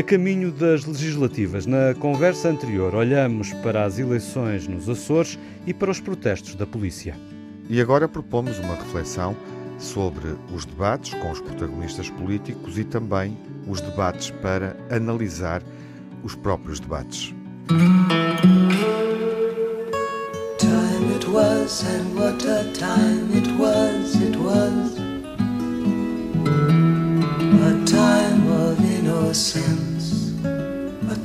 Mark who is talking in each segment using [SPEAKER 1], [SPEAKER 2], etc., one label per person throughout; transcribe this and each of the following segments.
[SPEAKER 1] A caminho das legislativas, na conversa anterior, olhamos para as eleições nos Açores e para os protestos da polícia.
[SPEAKER 2] E agora propomos uma reflexão sobre os debates com os protagonistas políticos e também os debates para analisar os próprios debates. Time it was and what a time it was, it was a time of innocence,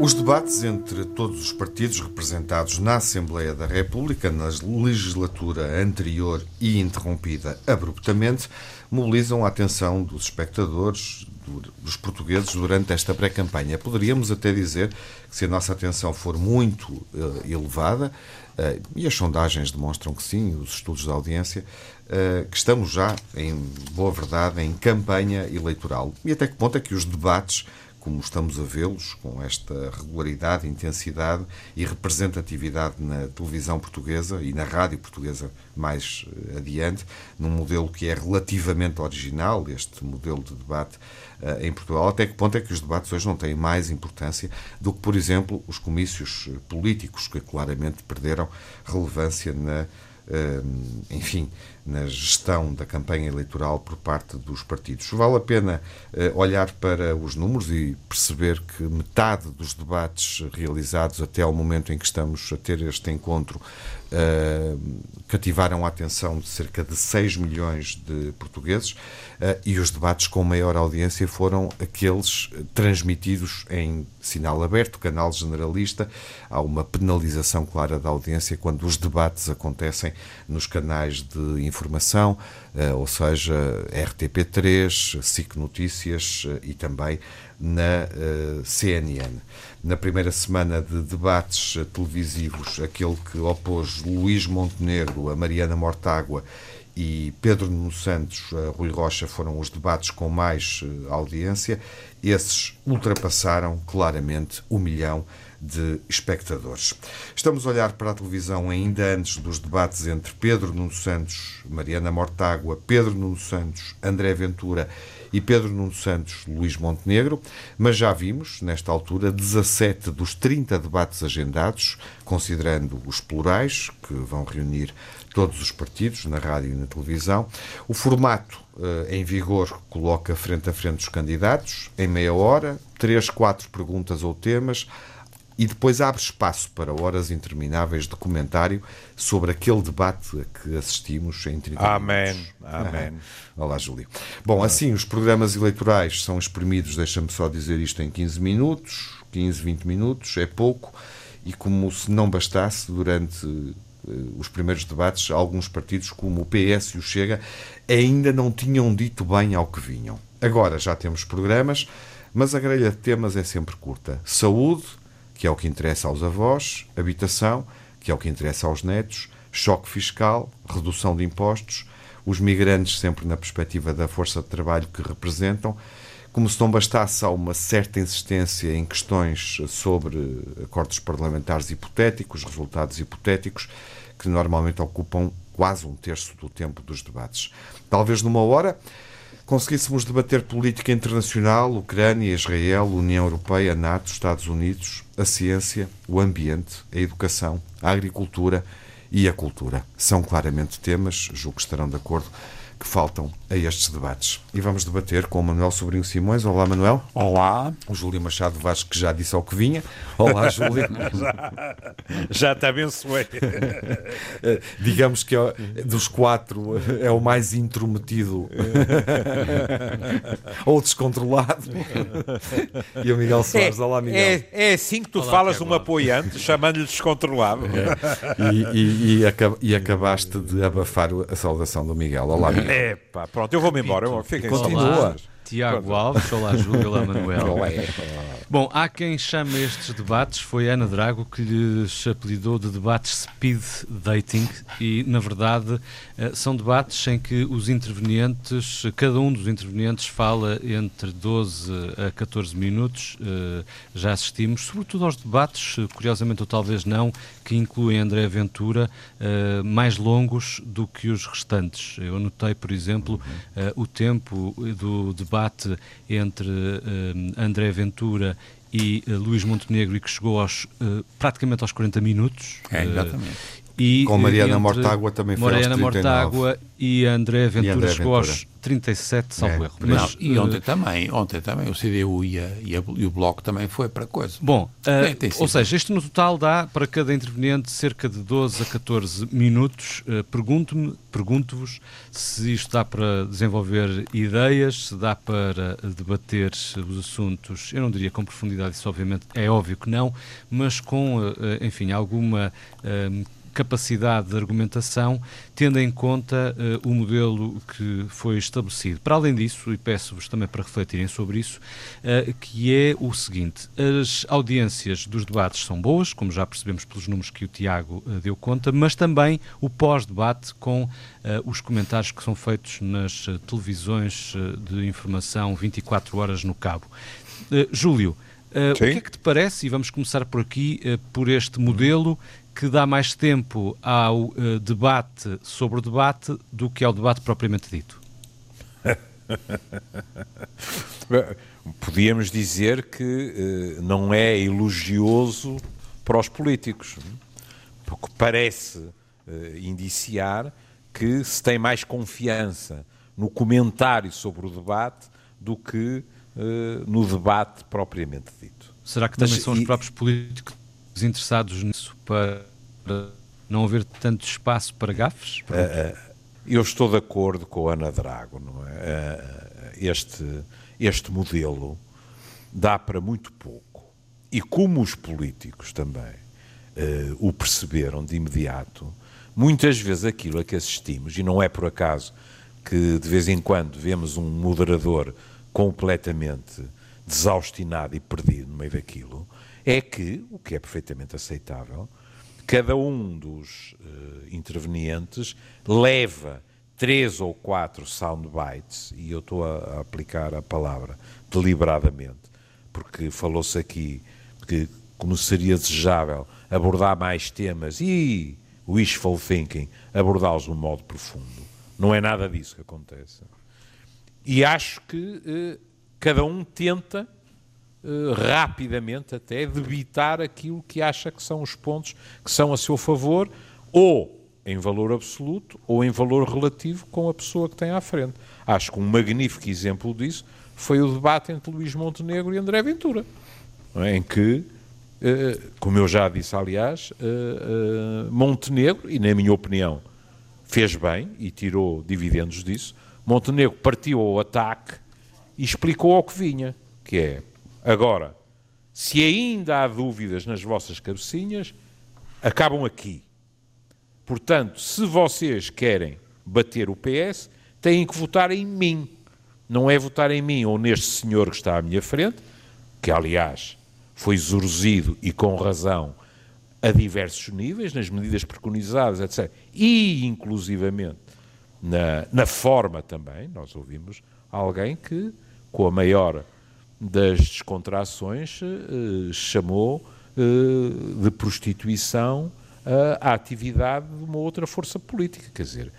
[SPEAKER 2] Os debates entre todos os partidos representados na Assembleia da República, na legislatura anterior e interrompida abruptamente, mobilizam a atenção dos espectadores, dos portugueses, durante esta pré-campanha. Poderíamos até dizer que, se a nossa atenção for muito uh, elevada, uh, e as sondagens demonstram que sim, os estudos da audiência, uh, que estamos já, em boa verdade, em campanha eleitoral. E até que ponto é que os debates como estamos a vê-los, com esta regularidade, intensidade e representatividade na televisão portuguesa e na rádio portuguesa mais eh, adiante, num modelo que é relativamente original, este modelo de debate uh, em Portugal. Até que ponto é que os debates hoje não têm mais importância do que, por exemplo, os comícios eh, políticos, que claramente perderam relevância na enfim, na gestão da campanha eleitoral por parte dos partidos. Vale a pena eh, olhar para os números e perceber que metade dos debates realizados até ao momento em que estamos a ter este encontro uh, cativaram a atenção de cerca de 6 milhões de portugueses uh, e os debates com maior audiência foram aqueles transmitidos em sinal aberto, canal generalista. Há uma penalização clara da audiência quando os debates acontecem nos canais de informação, uh, ou seja, RTP3, SIC Notícias e também na CNN. Na primeira semana de debates televisivos, aquele que opôs Luís Montenegro a Mariana Mortágua e Pedro Nuno Santos a Rui Rocha foram os debates com mais uh, audiência. Esses ultrapassaram claramente o milhão de espectadores. Estamos a olhar para a televisão ainda antes dos debates entre Pedro Nuno Santos, Mariana Mortágua, Pedro Nuno Santos, André Ventura e Pedro Nuno Santos, Luís Montenegro, mas já vimos, nesta altura, 17 dos 30 debates agendados, considerando os plurais, que vão reunir todos os partidos, na rádio e na televisão. O formato eh, em vigor coloca frente a frente os candidatos, em meia hora, três, quatro perguntas ou temas e depois abre espaço para horas intermináveis de comentário sobre aquele debate a que assistimos em 30
[SPEAKER 3] Amém. Amém.
[SPEAKER 2] Olá, Júlio. Bom, assim, os programas eleitorais são exprimidos, deixa-me só dizer isto, em 15 minutos, 15, 20 minutos, é pouco, e como se não bastasse, durante uh, os primeiros debates, alguns partidos, como o PS e o Chega, ainda não tinham dito bem ao que vinham. Agora já temos programas, mas a grelha de temas é sempre curta. Saúde, que é o que interessa aos avós, habitação, que é o que interessa aos netos, choque fiscal, redução de impostos, os migrantes sempre na perspectiva da força de trabalho que representam, como se não bastasse há uma certa insistência em questões sobre acordos parlamentares hipotéticos, resultados hipotéticos, que normalmente ocupam quase um terço do tempo dos debates. Talvez numa hora conseguíssemos debater política internacional, Ucrânia, Israel, União Europeia, NATO, Estados Unidos, a ciência, o ambiente, a educação, a agricultura e a cultura. São claramente temas, julgo que estarão de acordo, que faltam a estes debates. E vamos debater com o Manuel Sobrinho Simões. Olá, Manuel.
[SPEAKER 3] Olá.
[SPEAKER 2] O Júlio Machado Vasco, que já disse ao que vinha. Olá, Júlio.
[SPEAKER 3] já, já te abençoei.
[SPEAKER 2] Digamos que é, dos quatro é o mais intrometido ou descontrolado. e o Miguel Soares.
[SPEAKER 3] É,
[SPEAKER 2] Olá, Miguel.
[SPEAKER 3] É, é assim que tu Olá, falas de um apoiante, chamando-lhe descontrolado.
[SPEAKER 2] É. E, e, e, e, acabaste de abafar a saudação do Miguel. Olá, Miguel.
[SPEAKER 3] É pá, pronto, eu vou-me embora. Eu,
[SPEAKER 2] Continua.
[SPEAKER 1] Tiago Alves, olá Júlio, olá Manuel. Bom, há quem chame estes debates, foi Ana Drago que lhes apelidou de debates speed dating e, na verdade, eh, são debates em que os intervenientes, cada um dos intervenientes fala entre 12 a 14 minutos, eh, já assistimos, sobretudo aos debates, curiosamente ou talvez não, que incluem André Ventura, eh, mais longos do que os restantes. Eu notei, por exemplo, o tempo do debate debate entre uh, André Ventura e uh, Luís Montenegro e que chegou aos, uh, praticamente aos 40 minutos.
[SPEAKER 2] É, exatamente.
[SPEAKER 1] E,
[SPEAKER 2] Com Mariana Mortágua também foi
[SPEAKER 1] Mariana
[SPEAKER 2] aos 39.
[SPEAKER 1] Mortágua e André Ventura
[SPEAKER 2] E André
[SPEAKER 1] chegou
[SPEAKER 2] Ventura.
[SPEAKER 1] aos 37, salvo
[SPEAKER 2] É.
[SPEAKER 1] erro.
[SPEAKER 2] Não,
[SPEAKER 1] Mas,
[SPEAKER 4] E ontem
[SPEAKER 1] eh,
[SPEAKER 4] também, ontem também o CDU e, a- e a- e o Bloco também foi para coisa.
[SPEAKER 1] Bom,
[SPEAKER 4] sido.
[SPEAKER 1] ou seja, isto no total dá para cada interveniente cerca de 12 a 14 minutos. Eh, Pergunto-me, pergunto-vos se isto dá para desenvolver ideias, se dá para debater os assuntos, eu não diria com profundidade, isso obviamente é óbvio que não, mas com, enfim, alguma capacidade de argumentação, tendo em conta eh, o modelo que foi estabelecido. Para além disso, e peço-vos também para refletirem sobre isso, eh, que é o seguinte: as audiências dos debates são boas, como já percebemos pelos números que o Tiago eh, deu conta, mas também o pós-debate com os comentários que são feitos nas televisões de informação 24 horas no cabo. Júlio, eh, o que é que te parece, e vamos começar por aqui, eh, por este modelo que dá mais tempo ao eh, debate sobre o debate do que ao debate propriamente dito?
[SPEAKER 3] Podíamos dizer que eh, não é elogioso para os políticos, porque parece eh, indiciar que se tem mais confiança no comentário sobre o debate do que no debate propriamente dito.
[SPEAKER 1] Será que
[SPEAKER 3] Mas
[SPEAKER 1] também são os
[SPEAKER 3] e-
[SPEAKER 1] próprios políticos interessados nisso para, não haver tanto espaço para gafes?
[SPEAKER 3] Eu estou de acordo com a Ana Drago, é? Eh, Este, este modelo dá para muito pouco. E como os políticos também eh, o perceberam de imediato, muitas vezes aquilo a que assistimos, e não é por acaso que de vez em quando vemos um moderador completamente desaustinado e perdido no meio daquilo, é que, o que é perfeitamente aceitável, cada um dos eh, intervenientes leva três ou quatro soundbites, e eu estou a, a aplicar a palavra deliberadamente, porque falou-se aqui que como seria desejável abordar mais temas e wishful thinking, abordá-los de um modo profundo. Não é nada disso que acontece. E acho que eh, cada um tenta eh, rapidamente até debitar aquilo que acha que são os pontos que são a seu favor, ou em valor absoluto, ou em valor relativo com a pessoa que tem à frente. Acho que um magnífico exemplo disso foi o debate entre Luís Montenegro e André Ventura, é? em que, eh, como eu já disse, aliás, eh, Montenegro, e na minha opinião fez bem e tirou dividendos disso, Montenegro partiu ao ataque e explicou ao que vinha, que é, agora, se ainda há dúvidas nas vossas cabecinhas, acabam aqui. Portanto, se vocês querem bater o PS, têm que votar em mim. Não é votar em mim ou neste senhor que está à minha frente, que aliás foi exorzido e com razão a diversos níveis, nas medidas preconizadas, etc. E inclusivamente na, na forma também, nós ouvimos alguém que, com a maior das descontrações, eh, chamou eh, de prostituição eh, a atividade de uma outra força política. Quer dizer,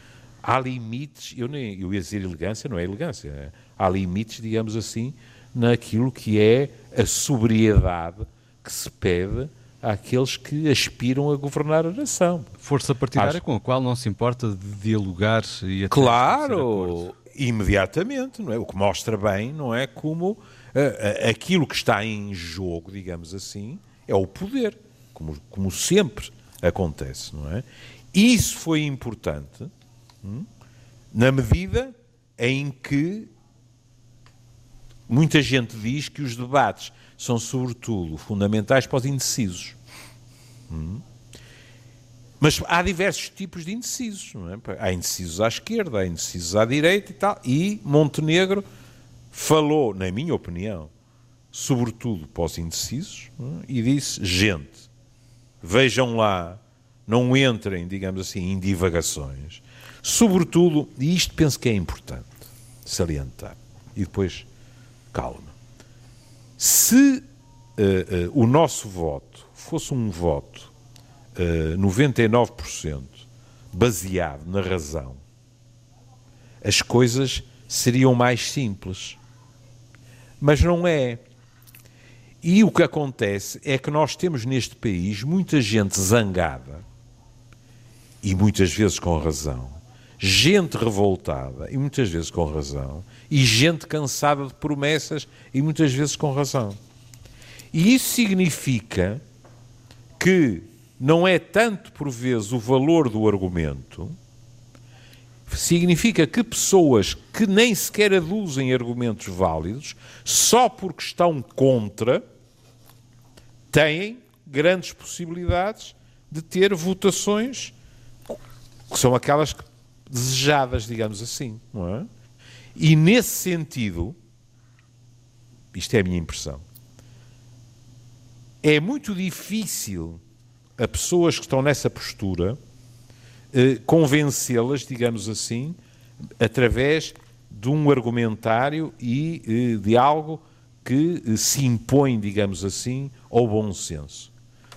[SPEAKER 3] há limites, eu, nem, eu ia dizer elegância, não é elegância, é, há limites, digamos assim, naquilo que é a sobriedade que se pede àqueles que aspiram a governar a nação.
[SPEAKER 1] Força partidária
[SPEAKER 3] Acho-
[SPEAKER 1] com a qual não se importa de dialogar e até.
[SPEAKER 3] Claro, imediatamente, não é? O que mostra bem, não é como aquilo que está em jogo, digamos assim, é o poder, como, como sempre acontece, não é? Isso foi importante hum, na medida em que muita gente diz que os debates são sobretudo fundamentais para os indecisos. Mas há diversos tipos de indecisos. Não é? Há indecisos à esquerda, há indecisos à direita e tal. E Montenegro falou, na minha opinião, sobretudo para os indecisos, é? e disse: gente, vejam lá, não entrem, digamos assim, em divagações. Sobretudo, e isto penso que é importante salientar, e depois calma. Se uh, uh, o nosso voto fosse um voto uh, 99% baseado na razão, as coisas seriam mais simples. Mas não é. E o que acontece é que nós temos neste país muita gente zangada, e muitas vezes com razão, gente revoltada, e muitas vezes com razão, e gente cansada de promessas, e muitas vezes com razão. E isso significa que não é tanto, por vezes, o valor do argumento, significa que pessoas que nem sequer aduzem argumentos válidos, só porque estão contra, têm grandes possibilidades de ter votações que são aquelas desejadas, digamos assim, não é? E nesse sentido, isto é a minha impressão, é muito difícil a pessoas que estão nessa postura convencê-las, digamos assim, através de um argumentário e eh, de algo que eh, se impõe, digamos assim, ao bom senso.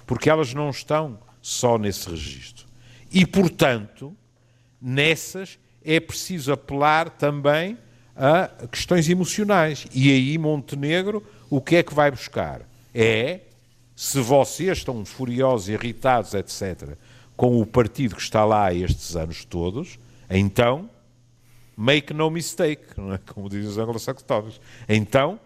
[SPEAKER 3] Porque elas não estão só nesse registro. E, portanto, nessas é preciso apelar também a questões emocionais. E aí Montenegro o que é que vai buscar? É se vocês estão furiosos, irritados, etc., com o partido que está lá estes anos todos, então, make no mistake, não é? como dizem os anglo-saxónicos. Então,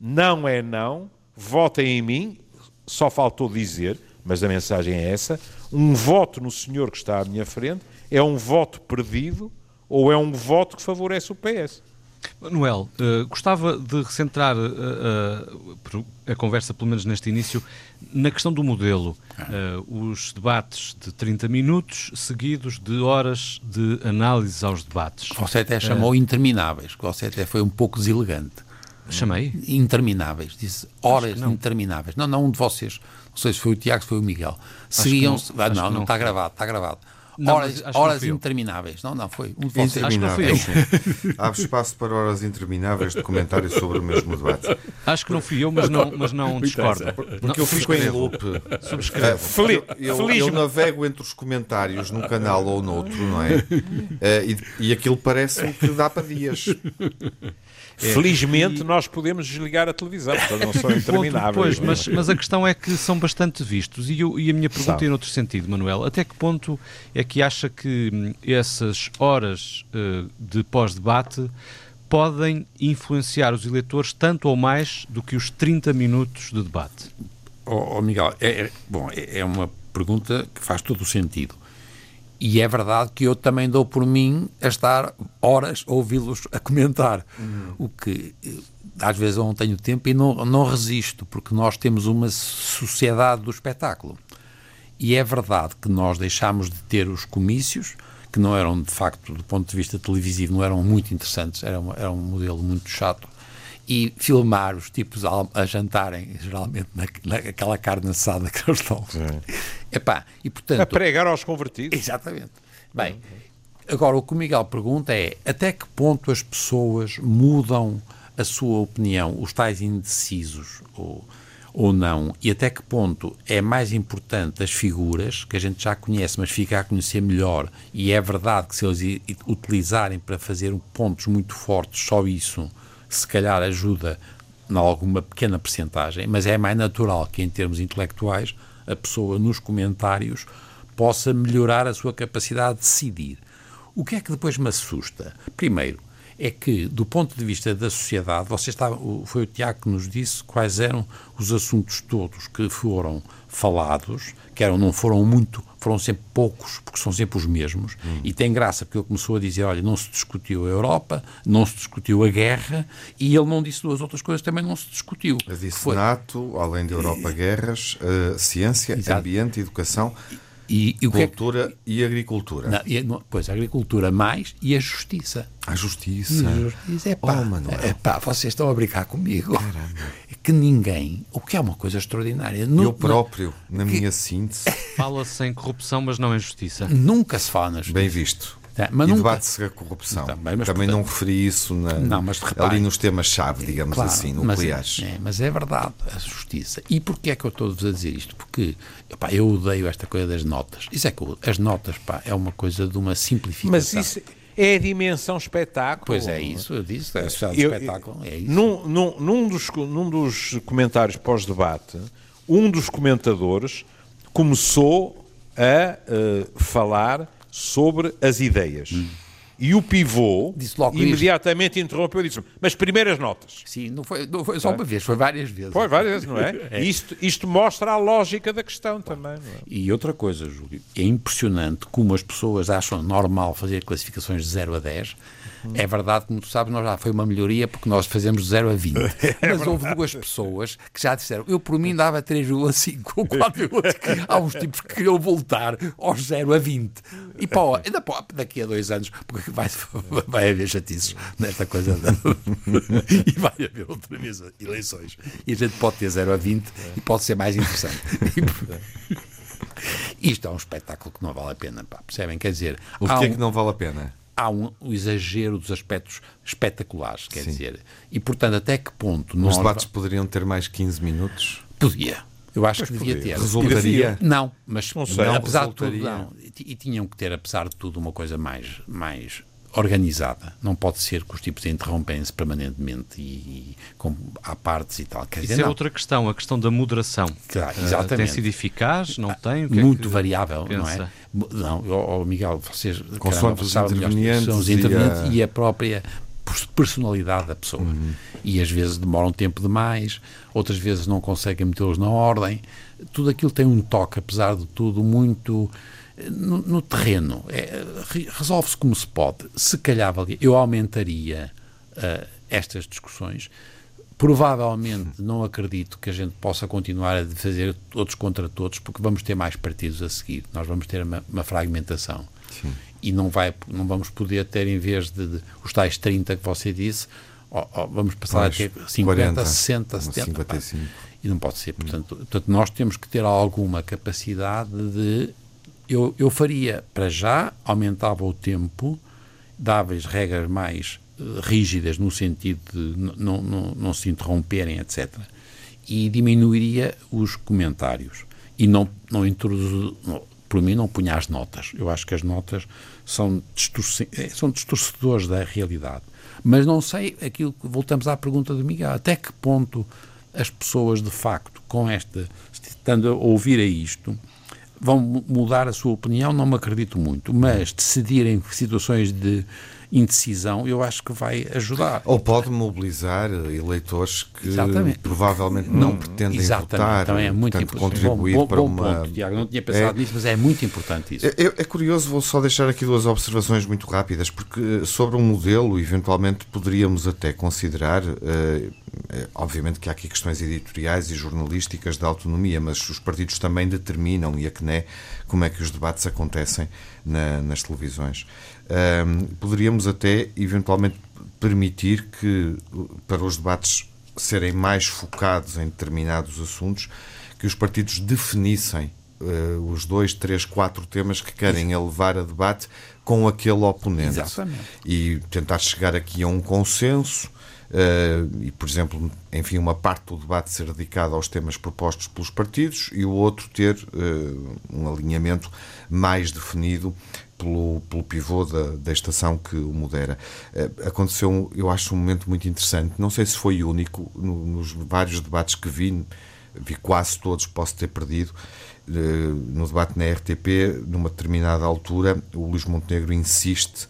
[SPEAKER 3] não é não, votem em mim, só faltou dizer, mas a mensagem é essa, um voto no senhor que está à minha frente é um voto perdido ou é um voto que favorece o PS.
[SPEAKER 1] Manuel, uh, gostava de recentrar uh, uh, a conversa, pelo menos neste início, na questão do modelo. os debates de 30 minutos, seguidos de horas de análise aos debates.
[SPEAKER 4] Você até chamou intermináveis, você até foi um pouco deselegante.
[SPEAKER 1] Chamei?
[SPEAKER 4] Intermináveis, disse horas não. intermináveis. Não, não um de vocês. Não sei se foi o Tiago, se foi o Miguel. Seguiam-se. Ah, não, não, não está gravado, está gravado não, horas, horas intermináveis. Não, não, foi um de vocês.
[SPEAKER 1] Acho que não fui eu.
[SPEAKER 2] Há espaço para horas intermináveis de comentários sobre o mesmo debate.
[SPEAKER 1] Acho que não fui eu, mas não, mas não discordo.
[SPEAKER 2] Porque não, eu fico em loop.
[SPEAKER 1] Subscrevo.
[SPEAKER 2] Uh, eu, eu, eu, navego entre os comentários num canal ou noutro, não é? Uh, e, e aquilo parece que dá para dias.
[SPEAKER 3] É. Felizmente e... nós podemos desligar a televisão, porque não são intermináveis.
[SPEAKER 1] Pois, mas, mas a questão é que são bastante vistos. E, eu, e a minha pergunta Sabe. é em outro sentido, Manuel. Até que ponto é que acha que hum, essas horas uh, de pós-debate podem influenciar os eleitores tanto ou mais do que os 30 minutos de debate?
[SPEAKER 4] Oh, oh Miguel, é, é, bom, é, é uma pergunta que faz todo o sentido. E é verdade que eu também dou por mim a estar horas a ouvi-los a comentar. Uhum. O que eh, às vezes eu não tenho tempo e não, não resisto, porque nós temos uma sociedade do espetáculo. E é verdade que nós deixámos de ter os comícios, que não eram, de facto, do ponto de vista televisivo, não eram muito interessantes, era, uma, era um modelo muito chato e filmar os tipos a, a jantarem, geralmente na, naquela carne assada que eles estão. Epá, e, portanto,
[SPEAKER 3] a pregar aos convertidos.
[SPEAKER 4] Exatamente. Bem, agora o que o Miguel pergunta é até que ponto as pessoas mudam a sua opinião, os tais indecisos ou, ou não, e até que ponto é mais importante as figuras, que a gente já conhece, mas fica a conhecer melhor, e é verdade que se eles utilizarem para fazer pontos muito fortes, só isso se calhar ajuda em alguma pequena percentagem, mas é mais natural que, em termos intelectuais, a pessoa nos comentários possa melhorar a sua capacidade de decidir. O que é que depois me assusta? Primeiro, é que, do ponto de vista da sociedade, você estava, foi o Tiago que nos disse quais eram os assuntos todos que foram falados, que eram, não foram muito, foram sempre poucos, porque são sempre os mesmos, hum. e tem graça, porque ele começou a dizer, olha, não se discutiu a Europa, não se discutiu a guerra, e ele não disse duas outras coisas, também não se discutiu.
[SPEAKER 2] Disse foi... NATO, além da Europa, e... guerras, uh, ciência, Exato. ambiente, educação...
[SPEAKER 4] E E, e que é que-
[SPEAKER 2] Cultura e agricultura.
[SPEAKER 4] não, e, não, pois a agricultura mais e a justiça.
[SPEAKER 2] A justiça.
[SPEAKER 4] A justiça é pá,
[SPEAKER 2] Oh,
[SPEAKER 4] é pá, vocês estão a brincar comigo. É que ninguém, o que é uma coisa extraordinária, nu-
[SPEAKER 2] Eu próprio, na minha síntese,
[SPEAKER 1] Fala-se em corrupção, mas não em justiça.
[SPEAKER 4] nunca se fala na justiça.
[SPEAKER 2] bem visto.
[SPEAKER 4] É, mas
[SPEAKER 2] e
[SPEAKER 4] nunca-
[SPEAKER 2] debate-se a corrupção.
[SPEAKER 4] Também, mas
[SPEAKER 2] Também
[SPEAKER 4] portanto-
[SPEAKER 2] não referi isso na-
[SPEAKER 4] Não, mas repare-
[SPEAKER 2] ali nos temas-chave, digamos
[SPEAKER 4] Claro,
[SPEAKER 2] assim,
[SPEAKER 4] mas,
[SPEAKER 2] nucleares.
[SPEAKER 4] é, mas é verdade, a justiça. E porquê é que eu estou-vos a dizer isto? Porque epá, eu odeio esta coisa das notas. Isso é que eu- as notas pá, é uma coisa de uma simplificação.
[SPEAKER 3] Mas isso é a dimensão espetáculo.
[SPEAKER 4] Pois é isso, eu disse, é
[SPEAKER 3] Eu-
[SPEAKER 4] espetáculo, é isso.
[SPEAKER 3] Num, num, num dos, num dos comentários pós-debate, um dos comentadores começou a eh, falar sobre as ideias. E o pivô
[SPEAKER 4] Disse logo isso.
[SPEAKER 3] imediatamente interrompeu e disse: Mas primeiras notas.
[SPEAKER 4] Sim, não foi, não foi só uma vez, foi várias vezes.
[SPEAKER 3] Pois, várias vezes, não é? Isto, isto mostra a lógica da questão também. Não é?
[SPEAKER 4] E outra coisa, Júlio, é impressionante como as pessoas acham normal fazer classificações de 0 a 10. É verdade, como tu sabes, nós já foi uma melhoria porque nós fazemos de 0 a 20. Mas houve duas pessoas que já disseram, eu por mim dava 3,5 ou 4,5. Há uns tipos que queriam voltar aos 0 a 20. E pá, ainda pá, daqui a dois anos, porque vai, vai haver chatices nesta coisa. da- e vai haver outra vez eleições. E a gente pode ter 0 a 20 e pode ser mais interessante. Isto é um espetáculo que não vale a pena, pá, percebem? Quer dizer,
[SPEAKER 2] O
[SPEAKER 4] há
[SPEAKER 2] que é
[SPEAKER 4] um,
[SPEAKER 2] que não vale a pena?
[SPEAKER 4] Há um, um exagero dos aspectos espetaculares, quer dizer, e portanto, até que ponto
[SPEAKER 2] Os debates poderiam ter mais 15 minutos?
[SPEAKER 4] podia. Eu acho que devia ter.
[SPEAKER 2] Resultaria?
[SPEAKER 4] Não, mas
[SPEAKER 3] Não sei.
[SPEAKER 4] apesar de tudo,
[SPEAKER 2] resultaria.
[SPEAKER 4] não. E, e tinham que ter, apesar de tudo, uma coisa mais, mais organizada. Não pode ser que os tipos interrompem-se permanentemente e, e com, há partes e tal. Quer
[SPEAKER 1] Isso
[SPEAKER 4] dizer,
[SPEAKER 1] é
[SPEAKER 4] não.
[SPEAKER 1] outra questão, a questão da moderação.
[SPEAKER 4] Claro,
[SPEAKER 1] Ah,
[SPEAKER 4] exatamente.
[SPEAKER 1] tem sido eficaz? Não tem? O que é
[SPEAKER 4] muito
[SPEAKER 1] que
[SPEAKER 4] variável, não é?
[SPEAKER 1] pensa?
[SPEAKER 4] Não, ó, Miguel, vocês
[SPEAKER 2] Consoante
[SPEAKER 4] caramba,
[SPEAKER 2] os
[SPEAKER 4] sabem melhor que
[SPEAKER 2] intervenientes
[SPEAKER 4] são os
[SPEAKER 2] e
[SPEAKER 4] intervenientes
[SPEAKER 2] a-
[SPEAKER 4] e a... própria pers- personalidade da pessoa. E às vezes demoram tempo demais, outras vezes não conseguem metê-los na ordem. Tudo aquilo tem um toque, apesar de tudo, muito no, no terreno. É, re- Resolve-se como se pode. Se calhar eu aumentaria eh, estas discussões. Provavelmente não acredito que a gente possa continuar a fazer todos contra todos, porque vamos ter mais partidos a seguir. Nós vamos ter uma, uma fragmentação. E não, vai, não vamos poder ter, em vez de, de os tais 30 que você disse, vamos passar
[SPEAKER 2] Mais
[SPEAKER 4] a ter 50,
[SPEAKER 2] 40,
[SPEAKER 4] 60,
[SPEAKER 2] uns
[SPEAKER 4] 70. pá.
[SPEAKER 2] 55.
[SPEAKER 4] E não pode ser. Portanto, portanto, nós temos que ter alguma capacidade de. Eu, eu faria, para já, aumentava o tempo, dava-lhes regras mais eh, rígidas, no sentido de não, se interromperem, etc. E diminuiria os comentários. E não, não introduz. não- por mim, não punha as notas. Eu acho que as notas são, distorce, eh, são distorcedores da realidade. Mas não sei aquilo. Voltamos à pergunta do Miguel. Até que ponto as pessoas, de facto, com esta. estando a ouvir a isto, vão mu- mudar a sua opinião? Não me acredito muito. Mas decidirem situações de indecisão, eu acho que vai ajudar.
[SPEAKER 2] Ou pode mobilizar eleitores que
[SPEAKER 4] Exatamente.
[SPEAKER 2] provavelmente não pretendem
[SPEAKER 4] Exatamente,
[SPEAKER 2] votar,
[SPEAKER 4] também é muito
[SPEAKER 2] portanto,
[SPEAKER 4] importante.
[SPEAKER 2] contribuir
[SPEAKER 4] bom, bom,
[SPEAKER 2] para
[SPEAKER 4] bom
[SPEAKER 2] uma...
[SPEAKER 4] ponto, Tiago. Não tinha pensado
[SPEAKER 2] É.
[SPEAKER 4] nisso, mas é muito importante isso.
[SPEAKER 2] É, é- é curioso, vou só deixar aqui duas observações muito rápidas, porque eh, sobre um modelo, eventualmente poderíamos até considerar, eh, obviamente que há aqui questões editoriais e jornalísticas de autonomia, mas os partidos também determinam, e a CNE, como é que os debates acontecem na- nas televisões. Ahm, poderíamos até, eventualmente, permitir que, uh, para os debates serem mais focados em determinados assuntos, que os partidos definissem eh, os dois, três, quatro temas que querem elevar a debate com aquele oponente.
[SPEAKER 4] Exatamente.
[SPEAKER 2] E tentar chegar aqui a um consenso. eh, e, por exemplo, enfim, uma parte do debate ser dedicada aos temas propostos pelos partidos e o outro ter eh, um alinhamento mais definido pelo, pelo pivô da, da estação que o modera. Eh, aconteceu, eu acho, um momento muito interessante. Não sei se foi único no- nos vários debates que vi, vi quase todos, posso ter perdido. eh, no debate na RTP, numa determinada altura, o Luís Montenegro insiste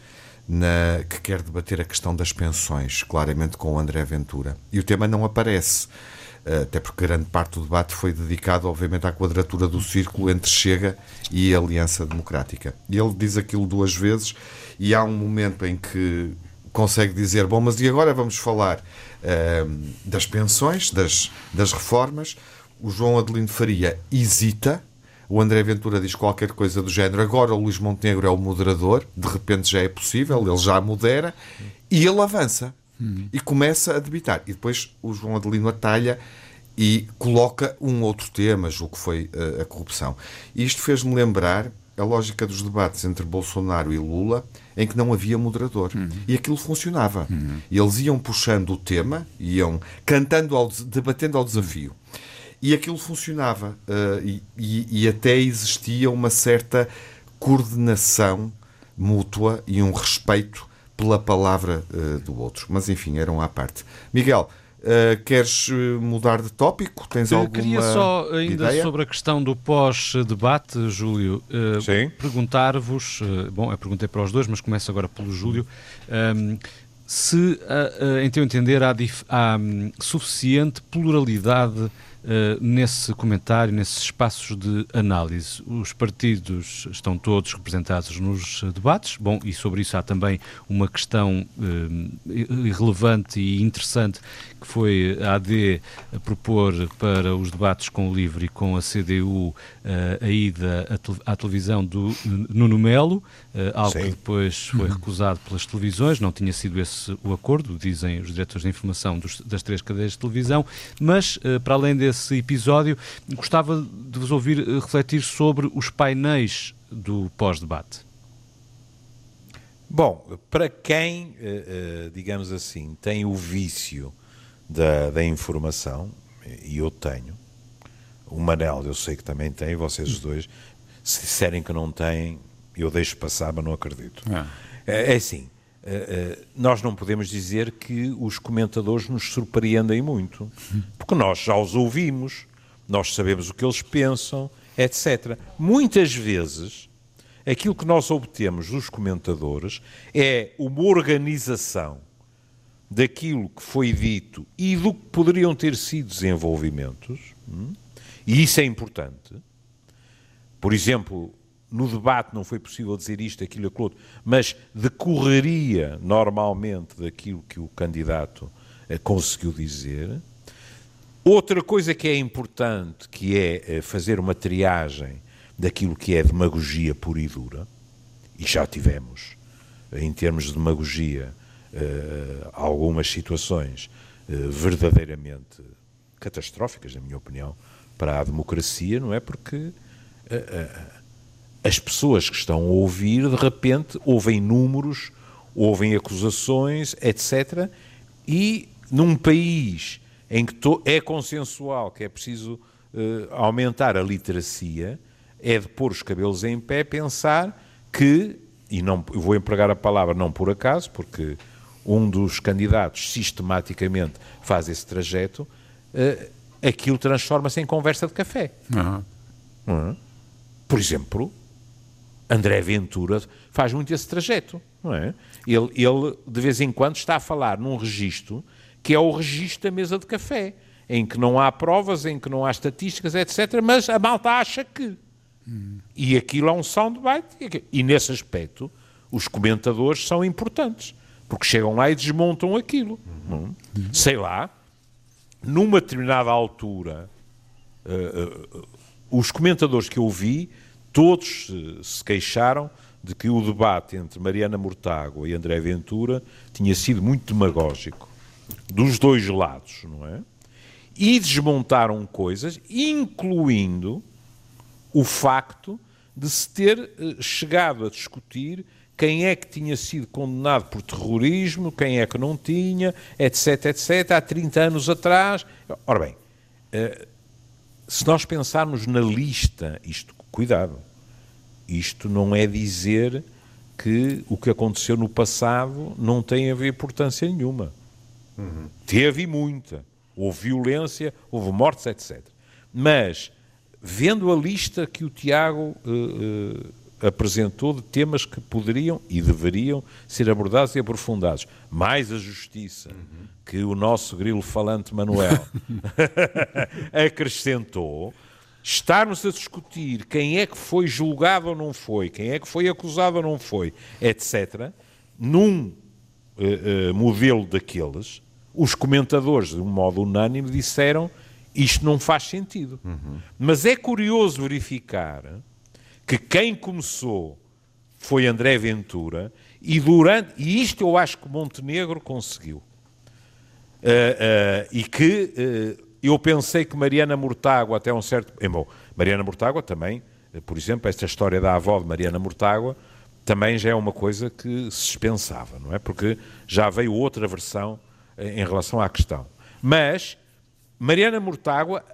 [SPEAKER 2] na, que quer debater a questão das pensões, claramente com o André Ventura. E o tema não aparece, até porque grande parte do debate foi dedicado, obviamente, à quadratura do círculo entre Chega e Aliança Democrática. Ele diz aquilo duas vezes, e há um momento em que consegue dizer: Bom, mas e agora vamos falar eh, das pensões, das, das reformas. O João Adelino Faria hesita, o André Ventura diz qualquer coisa do género, agora o Luís Montenegro é o moderador, de repente já é possível, ele já modera, e ele avança e começa a debitar. E depois o João Adelino atalha e coloca um outro tema, julgo que foi uh, a corrupção. E isto fez-me lembrar a lógica dos debates entre Bolsonaro e Lula, em que não havia moderador. Uhum. E aquilo funcionava. Uhum. Eles iam puxando o tema, iam cantando, ao, debatendo ao desafio. E aquilo funcionava. Uh, e, e, e, até existia uma certa coordenação mútua e um respeito pela palavra uh, do outro. Mas enfim, eram à parte. Miguel, Uh, queres eh, mudar de tópico? Tens
[SPEAKER 1] Eu
[SPEAKER 2] alguma
[SPEAKER 1] Queria só, ainda
[SPEAKER 2] ideia?
[SPEAKER 1] sobre a questão do pós-debate, Júlio, uh, perguntar-vos, uh, bom, eu perguntei para os dois, mas começo agora pelo Júlio, um, se, em teu entender, há, há um, suficiente pluralidade nesse comentário, nesses espaços de análise. Os partidos estão todos representados nos debates, bom, e sobre isso há também uma questão uh, irrelevante e interessante que foi a AD a propor para os debates com o LIVRE e com a CDU uh, a ida à televisão do Nuno Melo, algo Sim. que depois foi uhum. recusado pelas televisões, não tinha sido esse o acordo, dizem os diretores de informação dos, das três cadeias de televisão, mas para além desse esse episódio. Gostava de vos ouvir eh, refletir sobre os painéis do pós-debate.
[SPEAKER 3] Bom, para quem, eh, eh, digamos assim, tem o vício da, da informação, e eu tenho, o Manel eu sei que também tem, vocês os dois, se disserem que não têm, eu deixo passar, mas não acredito. Ah. É, é assim, nós não podemos dizer que os comentadores nos surpreendem muito, porque nós já os ouvimos, nós sabemos o que eles pensam, etc. Muitas vezes, aquilo que nós obtemos dos comentadores é uma organização daquilo que foi dito e do que poderiam ter sido desenvolvimentos, hum? e isso é importante. Por exemplo, no debate não foi possível dizer isto, aquilo, aquilo outro, mas decorreria normalmente daquilo que o candidato eh, conseguiu dizer. Outra coisa que é importante, que é eh, fazer uma triagem daquilo que é demagogia pura e dura, e já tivemos, em termos de demagogia, eh, algumas situações verdadeiramente catastróficas, na minha opinião, para a democracia, não é? Porque as pessoas que estão a ouvir, de repente, ouvem números, ouvem acusações, etc. E num país em que é consensual que é preciso uh, aumentar a literacia, é de pôr os cabelos em pé, pensar que, e não vou empregar a palavra não por acaso, porque um dos candidatos sistematicamente faz esse trajeto, uh, aquilo transforma-se em conversa de café. Uhum. Uhum. Por exemplo, André Ventura faz muito esse trajeto, não é? Ele, ele, de vez em quando, está a falar num registro que é o registro da mesa de café, em que não há provas, em que não há estatísticas, etc., mas a malta acha que. Hum. E aquilo é um soundbite. E, nesse aspecto, os comentadores são importantes, porque chegam lá e desmontam aquilo. Uhum. Sei lá, numa determinada altura, uh, uh, os comentadores que eu vi todos se queixaram de que o debate entre Mariana Mortágua e André Ventura tinha sido muito demagógico, dos dois lados, não é? E desmontaram coisas, incluindo o facto de se ter eh, chegado a discutir quem é que tinha sido condenado por terrorismo, quem é que não tinha, etc, etc, há 30 anos atrás. Ora bem, eh, se nós pensarmos na lista, isto cuidado. Isto não é dizer que o que aconteceu no passado não tem a ver importância nenhuma. Uhum. Teve muita. Houve violência, houve mortes, etc. Mas, vendo a lista que o Tiago uh, uh, apresentou de temas que poderiam e deveriam ser abordados e aprofundados, mais a justiça, uhum. que o nosso grilo falante Manuel acrescentou, estarmos a discutir quem é que foi julgado ou não foi, quem é que foi acusado ou não foi, etc., num uh, uh, modelo daqueles, os comentadores, de um modo unânime, disseram isto não faz sentido. Mas é curioso verificar que quem começou foi André Ventura e durante e isto eu acho que Montenegro conseguiu. Uh, e que eu pensei que Mariana Mortágua até um certo... Bom, Mariana Mortágua também, por exemplo, esta história da avó de Mariana Mortágua também já é uma coisa que se dispensava, não é? Porque já veio outra versão em relação à questão. Mas Mariana Mortágua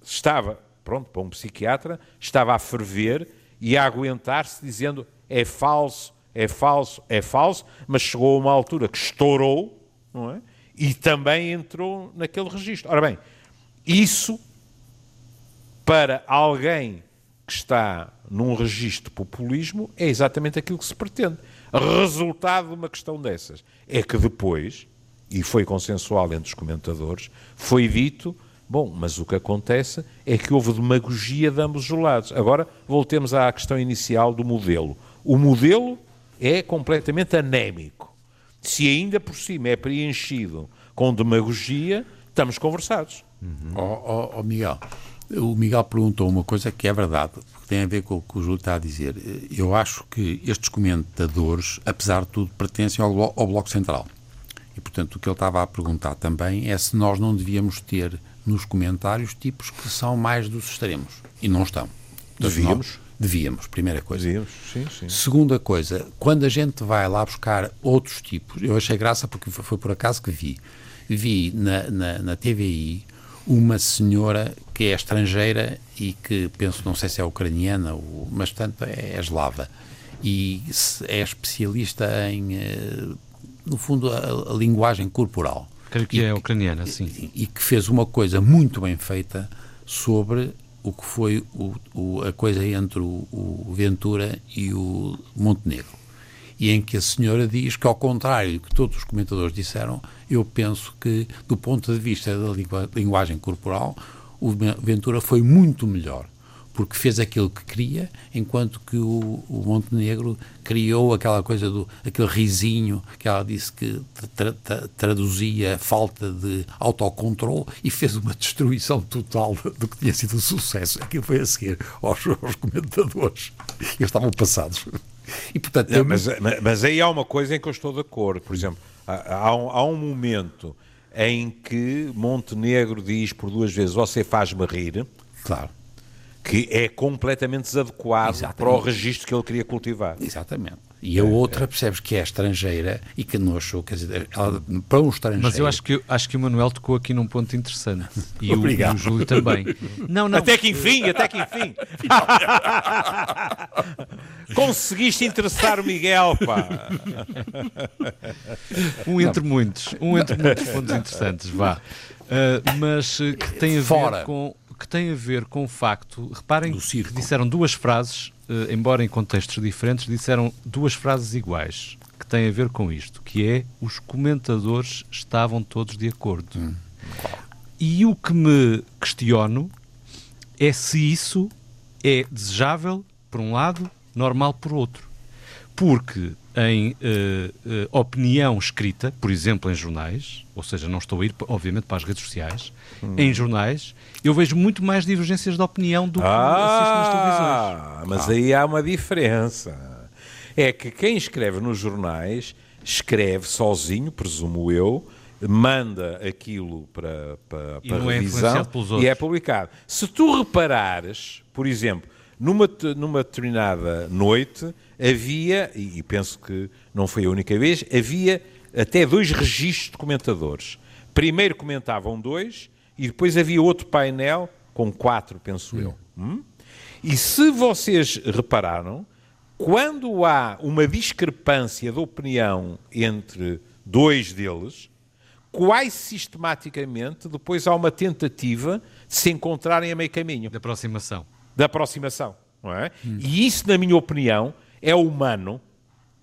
[SPEAKER 3] estava, pronto, para um psiquiatra, estava a ferver e a aguentar-se dizendo é falso, é falso, é falso, mas chegou a uma altura que estourou, não é? E também entrou naquele registro. Ora bem, isso para alguém que está num registro populismo é exatamente aquilo que se pretende. Resultado de uma questão dessas é que depois, e foi consensual entre os comentadores, foi dito Bom, mas o que acontece é que houve demagogia de ambos os lados. Agora, voltemos à questão inicial do modelo. O modelo é completamente anémico. Se ainda por cima é preenchido com demagogia, estamos conversados.
[SPEAKER 4] Uhum. Oh, oh, oh, Miguel, o Miguel perguntou uma coisa que é verdade, que tem a ver com o que o Júlio está a dizer. Eu acho que estes comentadores, apesar de tudo, pertencem ao, ao Bloco Central. E, portanto, o que ele estava a perguntar também é se nós não devíamos ter nos comentários tipos que são mais dos extremos. E não estão.
[SPEAKER 3] Devíamos.
[SPEAKER 4] Devíamos, primeira coisa.
[SPEAKER 3] Devíamos, sim, sim.
[SPEAKER 4] Segunda coisa, quando a gente vai lá buscar outros tipos, eu achei graça porque foi por acaso que vi. Vi na, na, na TVI uma senhora que é estrangeira e que penso, não sei se é ucraniana, ou, mas portanto é, é eslava. E é especialista em, eh, no fundo, a, a linguagem corporal.
[SPEAKER 1] Creio que e, é ucraniana, sim.
[SPEAKER 4] E, e, que fez uma coisa muito bem feita sobre o que foi o, o, a coisa entre o, o, Ventura e o Montenegro. E em que a senhora diz que, ao contrário do que todos os comentadores disseram, eu penso que, do ponto de vista da linguagem corporal, o Ventura foi muito melhor porque fez aquilo que queria, enquanto que o, o Montenegro criou aquela coisa do aquele risinho que ela disse que tra, tra, traduzia falta de autocontrole e fez uma destruição total do que tinha sido o sucesso. Aquilo foi a seguir aos, aos comentadores. Eles estavam passados.
[SPEAKER 3] E, portanto, Não, mas, mas aí há uma coisa em que eu estou de acordo. Por exemplo, há, há, um, há um momento em que Montenegro diz por duas vezes: Você faz-me rir.
[SPEAKER 4] Claro
[SPEAKER 3] que é completamente desadequado Exatamente. para o registro que ele queria cultivar.
[SPEAKER 4] Exatamente. E a outra, percebes que é estrangeira e que não achou, quer dizer, ela, para um estrangeiro.
[SPEAKER 1] Mas eu acho que, acho que o Manuel tocou aqui num ponto interessante. E, o, e o Júlio também.
[SPEAKER 3] Não, não. Até que enfim, até que enfim. Conseguiste interessar o Miguel, pá.
[SPEAKER 1] Um entre não. muitos, um entre muitos pontos interessantes, vá. Uh, mas uh, que tem a ver Fora. com que tem a ver com o facto, reparem que disseram duas frases, eh, embora em contextos diferentes, disseram duas frases iguais, que têm a ver com isto, que é os comentadores estavam todos de acordo. Hum. E o que me questiono é se isso é desejável, por um lado, normal por outro. Porque em uh, uh, opinião escrita, por exemplo, em jornais, ou seja, não estou a ir, obviamente, para as redes sociais, hum. em jornais, eu vejo muito mais divergências de opinião do que ah, assisto nas televisões.
[SPEAKER 3] Mas ah. aí há uma diferença. É que quem escreve nos jornais escreve sozinho, presumo eu, manda aquilo para, para, para é revisão é e é publicado. Se tu reparares, por exemplo, numa, numa determinada noite havia, e penso que não foi a única vez, havia até dois registros de comentadores. Primeiro comentavam dois e depois havia outro painel com quatro, penso eu. Hum? E se vocês repararam, quando há uma discrepância de opinião entre dois deles, quase sistematicamente depois há uma tentativa de se encontrarem a meio caminho.
[SPEAKER 1] De aproximação.
[SPEAKER 3] Da aproximação. Não é? Hum. E isso, na minha opinião, é humano.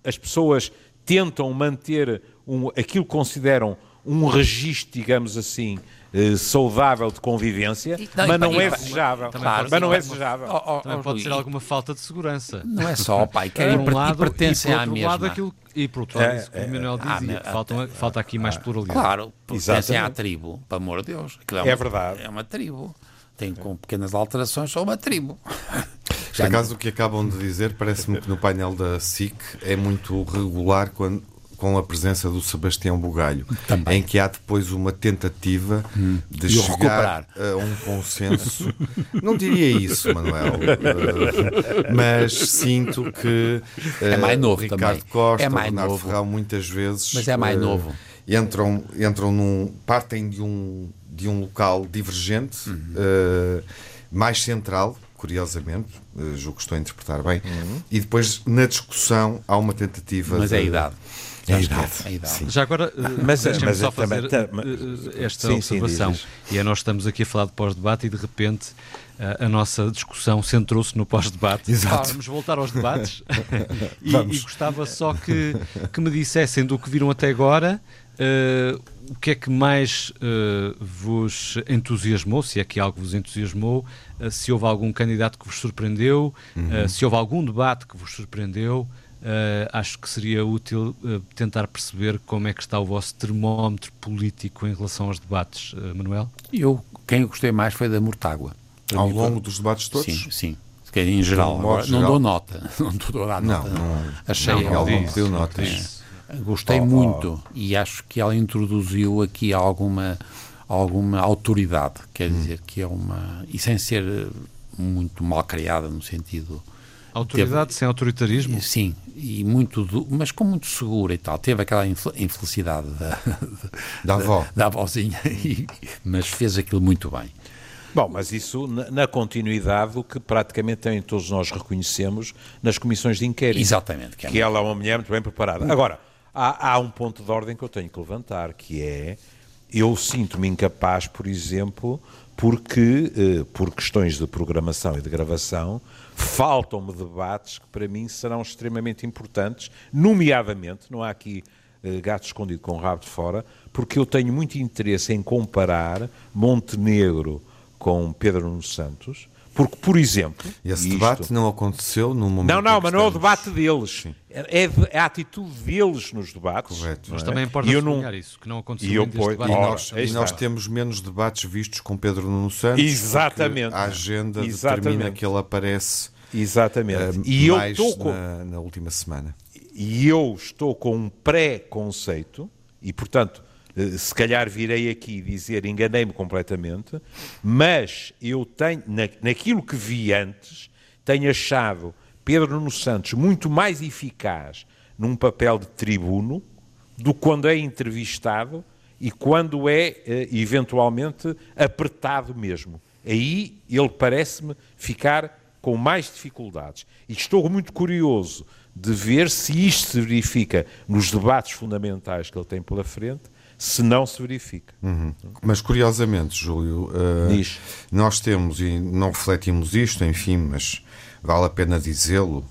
[SPEAKER 3] As pessoas tentam manter um, aquilo que consideram um registro, digamos assim, eh, saudável de convivência,
[SPEAKER 4] E- não,
[SPEAKER 3] mas não
[SPEAKER 4] e-
[SPEAKER 3] é desejável.
[SPEAKER 4] Claro,
[SPEAKER 3] mas não é desejável.
[SPEAKER 4] Oh, oh,
[SPEAKER 1] Também pode ser alguma falta de segurança.
[SPEAKER 4] Não é só, pai, querem
[SPEAKER 1] Por um
[SPEAKER 4] e
[SPEAKER 1] lado,
[SPEAKER 4] pertencem
[SPEAKER 1] por
[SPEAKER 4] à
[SPEAKER 1] outro
[SPEAKER 4] mesma.
[SPEAKER 1] lado aquilo e por outro lado,
[SPEAKER 3] É,
[SPEAKER 1] isso que
[SPEAKER 3] é,
[SPEAKER 1] o Manuel
[SPEAKER 4] ah,
[SPEAKER 1] dizia, falta, falta aqui mais pluralidade.
[SPEAKER 4] Claro, pertencem à tribo, pelo amor de Deus.
[SPEAKER 3] É
[SPEAKER 4] uma-
[SPEAKER 3] verdade.
[SPEAKER 4] É uma tribo. Tem com pequenas alterações, só uma tribo.
[SPEAKER 2] Por acaso, o que acabam de dizer, parece-me que no painel da SIC é muito regular quando, com a presença do Sebastião Bugalho,
[SPEAKER 4] Também.
[SPEAKER 2] em que há depois uma tentativa de
[SPEAKER 4] De
[SPEAKER 2] chegar a um consenso. Não diria isso, Manuel, eh, mas sinto que eh,
[SPEAKER 4] É mais novo
[SPEAKER 2] Ricardo
[SPEAKER 4] também.
[SPEAKER 2] Costa,
[SPEAKER 4] É mais
[SPEAKER 2] Bernardo
[SPEAKER 4] novo.
[SPEAKER 2] Ferrão, muitas vezes
[SPEAKER 4] Mas é mais
[SPEAKER 2] eh,
[SPEAKER 4] novo.
[SPEAKER 2] entram, entram num. partem de um, de um local divergente,
[SPEAKER 4] Uhum.
[SPEAKER 2] eh, mais central, curiosamente, eh, julgo que estou a interpretar bem,
[SPEAKER 4] Uhum.
[SPEAKER 2] e depois na discussão há uma tentativa.
[SPEAKER 4] Mas
[SPEAKER 2] de,
[SPEAKER 4] é a idade.
[SPEAKER 2] É a idade,
[SPEAKER 4] é a idade.
[SPEAKER 2] sim.
[SPEAKER 1] Já agora, eh,
[SPEAKER 3] Mas-
[SPEAKER 1] deixem-me
[SPEAKER 3] mas
[SPEAKER 1] só
[SPEAKER 3] é também-
[SPEAKER 1] fazer
[SPEAKER 3] tá-
[SPEAKER 1] eh, esta
[SPEAKER 3] Sim, sim,
[SPEAKER 1] observação.
[SPEAKER 3] diz,
[SPEAKER 1] E é nós estamos aqui a falar de pós-debate e de repente eh, a nossa discussão centrou-se no pós-debate.
[SPEAKER 2] Exato.
[SPEAKER 1] Vamos voltar aos debates e, e gostava só que, que me dissessem do que viram até agora. eh, o que é que mais eh, vos entusiasmou, se é que algo vos entusiasmou, eh, se houve algum candidato que vos surpreendeu, eh, se houve algum debate que vos surpreendeu, eh, acho que seria útil eh, tentar perceber como é que está o vosso termómetro político em relação aos debates, eh, Manuel.
[SPEAKER 4] Eu, quem gostei mais foi da Mortágua. Para
[SPEAKER 2] Ao
[SPEAKER 4] mim
[SPEAKER 2] longo
[SPEAKER 4] foi-
[SPEAKER 2] dos debates todos?
[SPEAKER 4] Sim, sim. Se quer, em geral. Agora, não
[SPEAKER 2] geral.
[SPEAKER 4] dou nota. Não estou a dar
[SPEAKER 2] Não,
[SPEAKER 4] nota.
[SPEAKER 2] não-
[SPEAKER 4] Achei
[SPEAKER 1] não,
[SPEAKER 4] ela-
[SPEAKER 1] não
[SPEAKER 2] não deu
[SPEAKER 1] não
[SPEAKER 2] notas.
[SPEAKER 1] disse.
[SPEAKER 4] Gostei
[SPEAKER 3] Oh, oh.
[SPEAKER 4] muito e acho que ela introduziu aqui alguma, alguma autoridade, quer dizer, que é uma. e sem ser muito mal criada no sentido.
[SPEAKER 1] Autoridade sem autoritarismo?
[SPEAKER 4] Sim, e muito mas com muito segura e tal. Teve aquela infel- infelicidade da,
[SPEAKER 2] Da avó.
[SPEAKER 4] da avózinha, e- mas fez aquilo muito bem.
[SPEAKER 3] Bom, mas isso na, na continuidade do que praticamente também todos nós reconhecemos nas comissões de inquérito.
[SPEAKER 4] Exatamente. Que é
[SPEAKER 3] Que ela é uma mulher muito bem preparada. Agora, há, há um ponto de ordem que eu tenho que levantar, que é eu sinto-me incapaz, por exemplo, porque eh, por questões de programação e de gravação faltam-me debates que para mim serão extremamente importantes, nomeadamente, não há aqui eh, gato escondido com o rabo de fora, porque eu tenho muito interesse em comparar Montenegro com Pedro Nuno Santos, porque, por exemplo...
[SPEAKER 2] Esse
[SPEAKER 3] e isto-
[SPEAKER 2] debate não aconteceu no momento.
[SPEAKER 3] não, não, mas não é o debate deles. É, é é a atitude deles nos debates.
[SPEAKER 2] Correto.
[SPEAKER 1] Mas
[SPEAKER 3] não é?
[SPEAKER 1] também importa
[SPEAKER 3] E eu não-
[SPEAKER 1] isso, que não aconteceu
[SPEAKER 3] E eu
[SPEAKER 1] debate.
[SPEAKER 2] E nós, e nós temos menos debates vistos com Pedro Nuno Santos.
[SPEAKER 3] Exatamente.
[SPEAKER 2] A agenda
[SPEAKER 3] Exatamente.
[SPEAKER 2] determina que ele aparece
[SPEAKER 3] Exatamente.
[SPEAKER 2] eh,
[SPEAKER 3] e eu estou com,
[SPEAKER 2] na, na última semana.
[SPEAKER 3] e eu estou com um pré-conceito e, portanto, se calhar virei aqui dizer enganei-me completamente, mas eu tenho, na, naquilo que vi antes, tenho achado Pedro Nuno Santos muito mais eficaz num papel de tribuno do que quando é entrevistado e quando é eh, eventualmente apertado mesmo. Aí ele parece-me ficar com mais dificuldades. E estou muito curioso de ver se isto se verifica nos debates fundamentais que ele tem pela frente, se não se verifica.
[SPEAKER 2] Mas curiosamente, Júlio,
[SPEAKER 3] Diz.
[SPEAKER 2] nós temos, e não refletimos isto, enfim, mas vale a pena dizê-lo,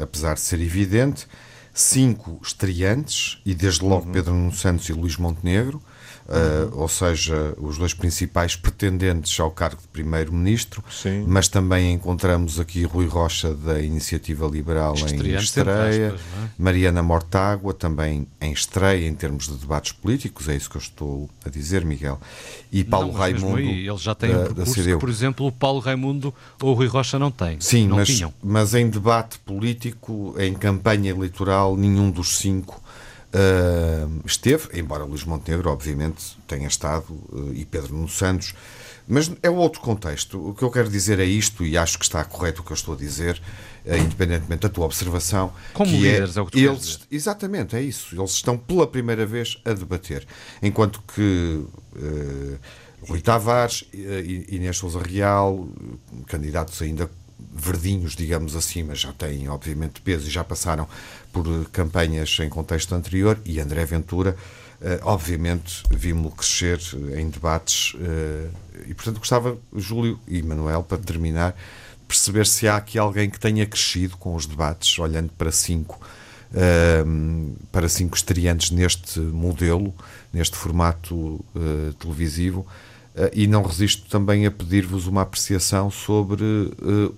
[SPEAKER 2] apesar de ser evidente, cinco estreantes, e desde logo
[SPEAKER 3] Uhum.
[SPEAKER 2] Pedro Nuno Santos e Luís Montenegro, eh, ou seja, os dois principais pretendentes ao cargo de Primeiro-Ministro, mas também encontramos aqui Rui Rocha da Iniciativa Liberal em
[SPEAKER 1] Estreante, entre
[SPEAKER 2] estreia,
[SPEAKER 1] aspas, é?
[SPEAKER 2] Mariana Mortágua, também em estreia em termos de debates políticos, é isso que eu estou a dizer, Miguel. E Paulo
[SPEAKER 1] Não,
[SPEAKER 2] Raimundo.
[SPEAKER 1] aí, ele já tem
[SPEAKER 2] da,
[SPEAKER 1] um
[SPEAKER 2] da
[SPEAKER 1] percurso que, por exemplo, o Paulo Raimundo ou o Rui Rocha não têm.
[SPEAKER 2] Sim,
[SPEAKER 1] não
[SPEAKER 2] mas,
[SPEAKER 1] tinham.
[SPEAKER 2] mas em debate político, em campanha eleitoral, nenhum dos cinco ah, esteve, embora Luís Montenegro, obviamente, tenha estado, ah, e Pedro Nuno Santos. Mas é outro contexto. O que eu quero dizer é isto, e acho que está correto o que eu estou a dizer, ah, independentemente da tua observação.
[SPEAKER 1] Como
[SPEAKER 2] que
[SPEAKER 1] líderes, é o que tu
[SPEAKER 2] eles. Exatamente, é isso. Eles estão pela primeira vez a debater. Enquanto que Rui Tavares, Inês Souza Real, candidatos ainda verdinhos, digamos assim, mas já têm, obviamente, peso e já passaram por eh, campanhas em contexto anterior, e André Ventura, eh, obviamente, vimos-lo crescer eh, em debates. e, portanto, gostava, Júlio e Manuel, para terminar, perceber se há aqui alguém que tenha crescido com os debates, olhando para cinco uh, para cinco estreantes neste modelo, neste formato uh, televisivo. Uh, e não resisto também a pedir-vos uma apreciação sobre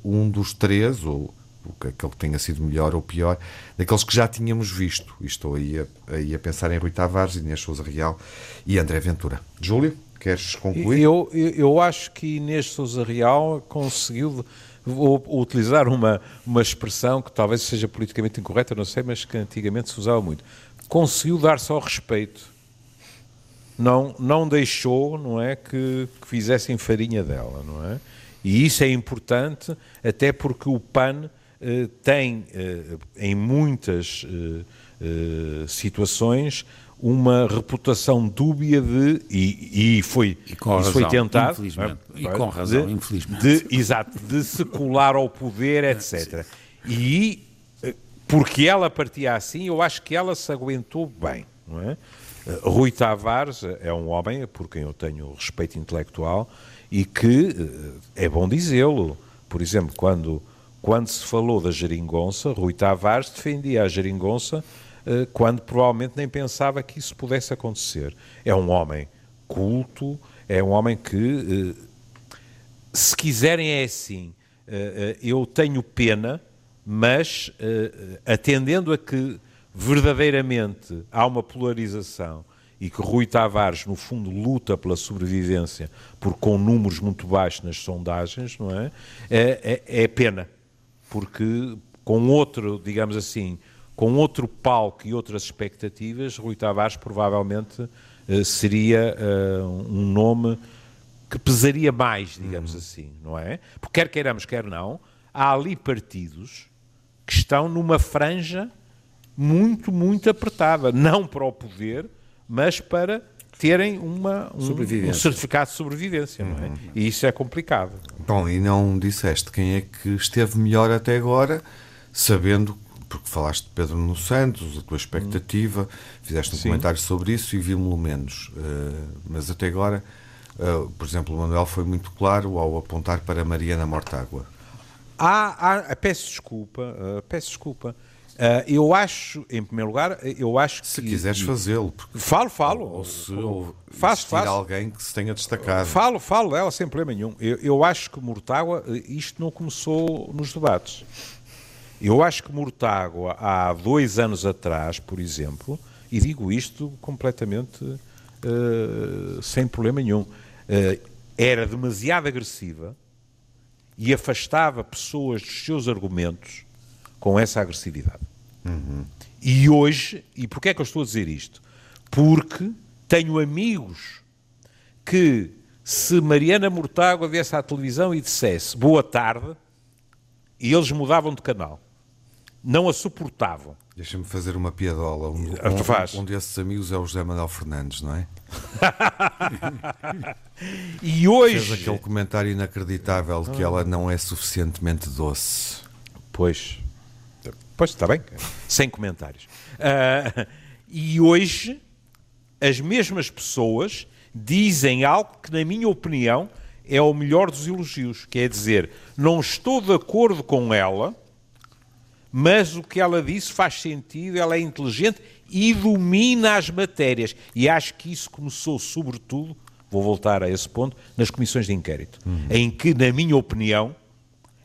[SPEAKER 2] um dos três, ou aquele que tenha sido melhor ou pior, daqueles que já tínhamos visto. E estou aí a, aí a pensar em Rui Tavares, Inês Souza Real e André Ventura. Júlio, queres concluir?
[SPEAKER 3] Eu, eu, eu acho que Inês Souza Real conseguiu vou utilizar uma, uma expressão que talvez seja politicamente incorreta, não sei, mas que antigamente se usava muito. Conseguiu dar só respeito. Não, não deixou, não é, que, que fizessem farinha dela, não é? E isso é importante, até porque o PAN eh, tem, eh, em muitas eh, situações, uma reputação dúbia de e, e foi
[SPEAKER 4] e com razão,
[SPEAKER 3] foi tentado
[SPEAKER 4] infelizmente. É? e com razão de, infelizmente
[SPEAKER 3] de, exato de secular ao poder etc e porque ela partia assim eu acho que ela se aguentou bem não é Rui Tavares é um homem por quem eu tenho respeito intelectual e que é bom dizê-lo por exemplo quando quando se falou da geringonça Rui Tavares defendia a geringonça eh, quando provavelmente nem pensava que isso pudesse acontecer. É um homem culto, é um homem que, eh, se quiserem, é assim. Eh, eu tenho pena, mas atendendo a que verdadeiramente há uma polarização e que Rui Tavares, no fundo, luta pela sobrevivência, por com números muito baixos nas sondagens, não é? É, é, é pena, porque com outro, digamos assim, com outro palco e outras expectativas, Rui Tavares provavelmente uh, seria uh, um nome que pesaria mais, digamos uhum. assim, não é? Porque quer queiramos, quer não, há ali partidos que estão numa franja muito, muito apertada, não para o poder, mas para terem uma, um, um certificado de sobrevivência, uhum. não é? Uhum. E isso é complicado.
[SPEAKER 2] Bom, e não disseste quem é que esteve melhor até agora, sabendo porque falaste de Pedro no Santos, a tua expectativa, fizeste um Sim. comentário sobre isso e vimos-lo menos. Uh, mas até agora, uh, por exemplo, o Manuel foi muito claro ao apontar para Mariana Mortágua.
[SPEAKER 3] Ah, ah peço desculpa, uh, peço desculpa. Eu acho, em primeiro lugar, eu acho que.
[SPEAKER 2] Se quiseres fazê-lo.
[SPEAKER 3] Falo, falo.
[SPEAKER 2] Ou, se ou faço, faço. alguém que se tenha destacado.
[SPEAKER 3] Falo, falo dela sem problema nenhum. Eu, eu acho que Mortágua, isto não começou nos debates. Eu acho que Mortágua, há dois anos atrás, por exemplo, e digo isto completamente uh, sem problema nenhum, uh, era demasiado agressiva e afastava pessoas dos seus argumentos com essa agressividade. Uhum. E hoje, e porquê é que eu estou a dizer isto? Porque tenho amigos que, se Mariana Mortágua viesse à televisão e dissesse boa tarde, e eles mudavam de canal não a suportavam.
[SPEAKER 2] Deixa-me fazer uma piadola. Um, um, um, desses amigos é o José Manuel Fernandes, não é?
[SPEAKER 3] e hoje.
[SPEAKER 2] Fez aquele comentário inacreditável de que ela não é suficientemente doce.
[SPEAKER 3] Pois. Pois, está bem. Sem comentários. Uh, e hoje, as mesmas pessoas dizem algo que, na minha opinião, é o melhor dos elogios. Que é dizer, não estou de acordo com ela mas o que ela disse faz sentido, ela é inteligente e domina as matérias. E acho que isso começou, sobretudo, vou voltar a esse ponto, nas comissões de inquérito, uhum. em que, na minha opinião,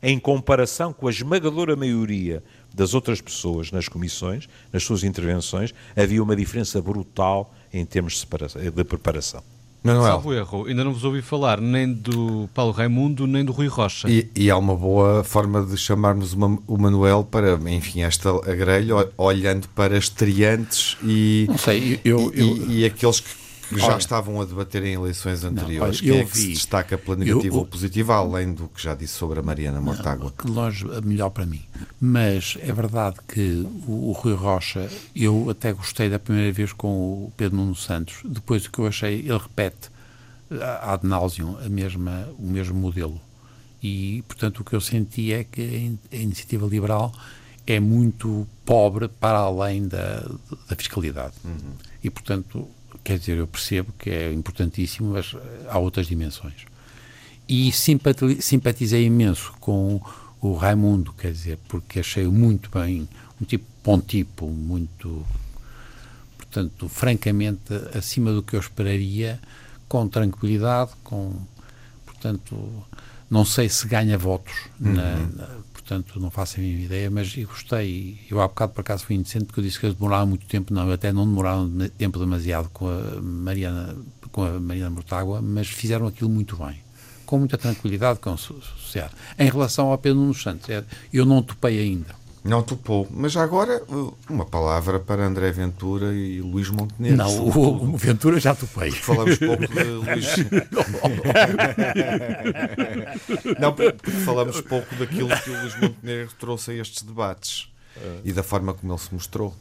[SPEAKER 3] em comparação com a esmagadora maioria das outras pessoas nas comissões, nas suas intervenções, havia uma diferença brutal em termos de, de preparação.
[SPEAKER 1] Manuel. Salvo erro, ainda não vos ouvi falar nem do Paulo Raimundo nem do Rui Rocha.
[SPEAKER 2] E, e há uma boa forma de chamarmos o Manuel para, enfim, esta grelha, olhando para estreantes e,
[SPEAKER 4] não sei, eu,
[SPEAKER 2] e, eu, e, e aqueles que já olha, estavam a debater em eleições anteriores. Não, olha, Quem é que vi, se destaca pela negativa eu, ou positiva, além do que já disse sobre a Mariana Mortágua?
[SPEAKER 4] Que longe, melhor para mim. Mas é verdade que o, o, Rui Rocha, eu até gostei da primeira vez com o Pedro Nuno Santos. Depois do que eu achei, ele repete ad nauseum a mesma, o mesmo modelo. E, portanto, o que eu senti é que a iniciativa liberal é muito pobre para além da, da fiscalidade. Uhum. E, portanto, quer dizer, eu percebo que é importantíssimo, mas eh, há outras dimensões. E simpatizei imenso com o Raimundo, quer dizer, porque achei muito bem um tipo pontipo, muito, portanto, francamente, acima do que eu esperaria, com tranquilidade, com, portanto, não sei se ganha votos, uhum. na, na, portanto, não faço a mínima ideia, mas eu gostei. Eu há bocado, por acaso, fui indecente porque eu disse que eles demoravam muito tempo, não, até não demoraram tempo demasiado com a Mariana, com a Mariana Mortágua, mas fizeram aquilo muito bem com muita tranquilidade com sociedade. Em relação ao Pedro Nuno Santos, é, eu não topei ainda.
[SPEAKER 2] Não topou. Mas já agora, uma palavra para André Ventura e Luís Montenegro.
[SPEAKER 4] Não, o, o, Ventura já topei.
[SPEAKER 2] Falamos pouco de Luís. não, porque falamos pouco daquilo que o Luís Montenegro trouxe a estes debates e da forma como ele se mostrou.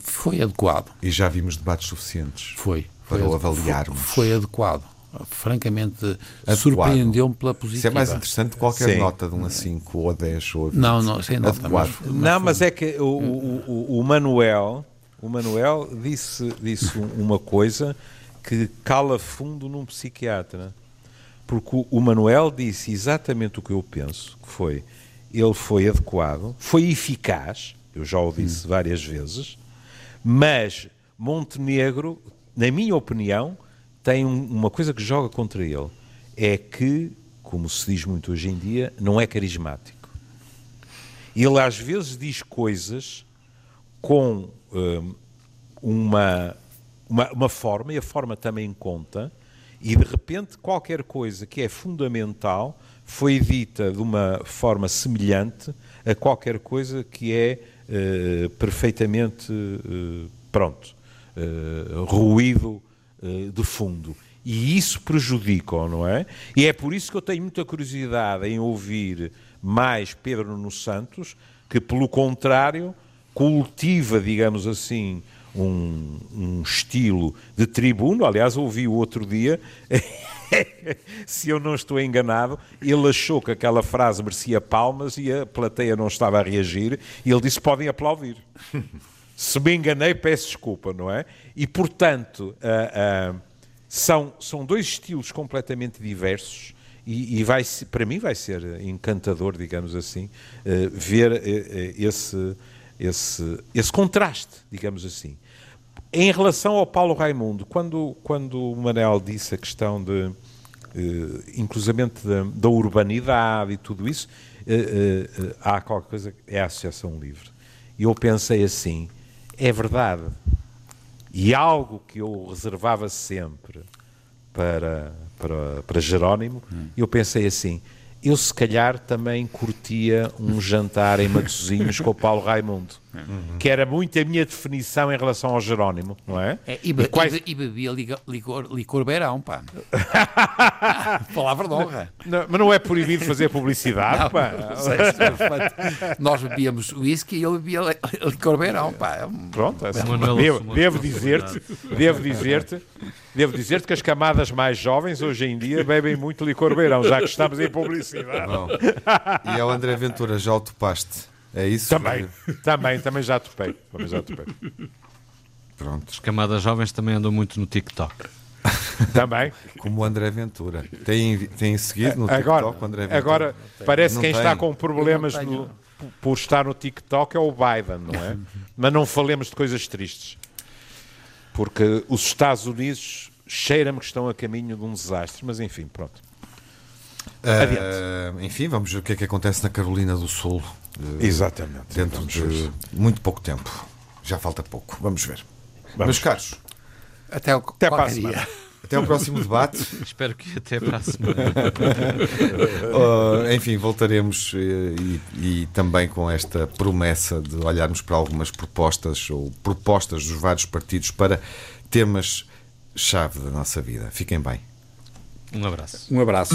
[SPEAKER 4] Foi adequado.
[SPEAKER 2] E já vimos debates suficientes.
[SPEAKER 4] Foi.
[SPEAKER 2] Para foi o avaliarmos.
[SPEAKER 4] Foi, foi adequado francamente surpreendeu-me pela positiva.
[SPEAKER 2] Isso é mais interessante que qualquer Sim. nota de 1 a 5 ou a 10 ou a 20.
[SPEAKER 4] Não, não, sem nota. Mas,
[SPEAKER 3] mas, não, mas é que o, o, o, Manuel, o Manuel disse, disse uma coisa que cala fundo num psiquiatra. Porque o Manuel disse exatamente o que eu penso, que foi, ele foi adequado, foi eficaz, eu já o disse hum. várias vezes, mas Montenegro, na minha opinião, tem uma coisa que joga contra ele. É que, como se diz muito hoje em dia, não é carismático. Ele às vezes diz coisas com hum, uma, uma, uma forma, e a forma também conta, e de repente qualquer coisa que é fundamental foi dita de uma forma semelhante a qualquer coisa que é uh, perfeitamente uh, pronto, uh, ruído de fundo. E isso prejudica, não é? E é por isso que eu tenho muita curiosidade em ouvir mais Pedro Nuno Santos, que, pelo contrário, cultiva, digamos assim, um, um estilo de tribuno. Aliás, ouvi o outro dia, se eu não estou enganado, ele achou que aquela frase merecia palmas e a plateia não estava a reagir, e ele disse: podem aplaudir. Se me enganei, peço desculpa, não é? E, portanto, uh, uh, são, são dois estilos completamente diversos e, e, vai, para mim vai ser encantador, digamos assim, uh, ver esse, esse, esse contraste, digamos assim. Em relação ao Paulo Raimundo, quando, quando o Manel disse a questão de, uh, inclusivamente da, da, urbanidade e tudo isso, uh, uh, há qualquer coisa, é a Associação Livre. E eu pensei assim, é verdade. E algo que eu reservava sempre para, para, para Jerónimo, hum. eu pensei assim: eu se calhar também curtia um jantar em Matosinhos com o Paulo Raimundo, uhum. que era muito a minha definição em relação ao Jerónimo, não é?
[SPEAKER 4] é e, be, e, quais... e, bebia licor, licor beirão, pá. Palavra de honra.
[SPEAKER 3] Não, mas não é proibido fazer publicidade, não, pá.
[SPEAKER 4] Sei, nós bebíamos whisky e ele bebia licor beirão, pá.
[SPEAKER 3] Pronto, é assim. devo, devo dizer-te, devo dizer-te Devo dizer-te que as camadas mais jovens hoje em dia bebem muito licor beirão, já que estamos em publicidade. Bom,
[SPEAKER 2] e ao André Ventura já o topaste? É isso?
[SPEAKER 3] Também, também, também já topei. Também já topei.
[SPEAKER 1] Pronto. As camadas jovens também andam muito no TikTok.
[SPEAKER 3] Também.
[SPEAKER 2] Como o André Ventura. Tem, tem seguido no TikTok
[SPEAKER 3] agora,
[SPEAKER 2] o André Ventura?
[SPEAKER 3] Agora, parece que quem está com problemas no, por estar no TikTok é o Biden, não é? Mas não falemos de coisas tristes porque os Estados Unidos cheira-me que estão a caminho de um desastre, mas enfim, pronto.
[SPEAKER 2] Uh, enfim, vamos ver o que é que acontece na Carolina do Sul.
[SPEAKER 3] Uh, Exatamente.
[SPEAKER 2] Dentro de ver. muito pouco tempo. Já falta pouco. Vamos ver. Vamos. Meus caros,
[SPEAKER 4] até, o, até para a semana.
[SPEAKER 2] Até o próximo debate.
[SPEAKER 1] Espero que até para a semana.
[SPEAKER 2] uh, enfim, voltaremos e, e, também com esta promessa de olharmos para algumas propostas ou propostas dos vários partidos para temas-chave da nossa vida. Fiquem bem.
[SPEAKER 1] Um abraço.
[SPEAKER 4] Um abraço.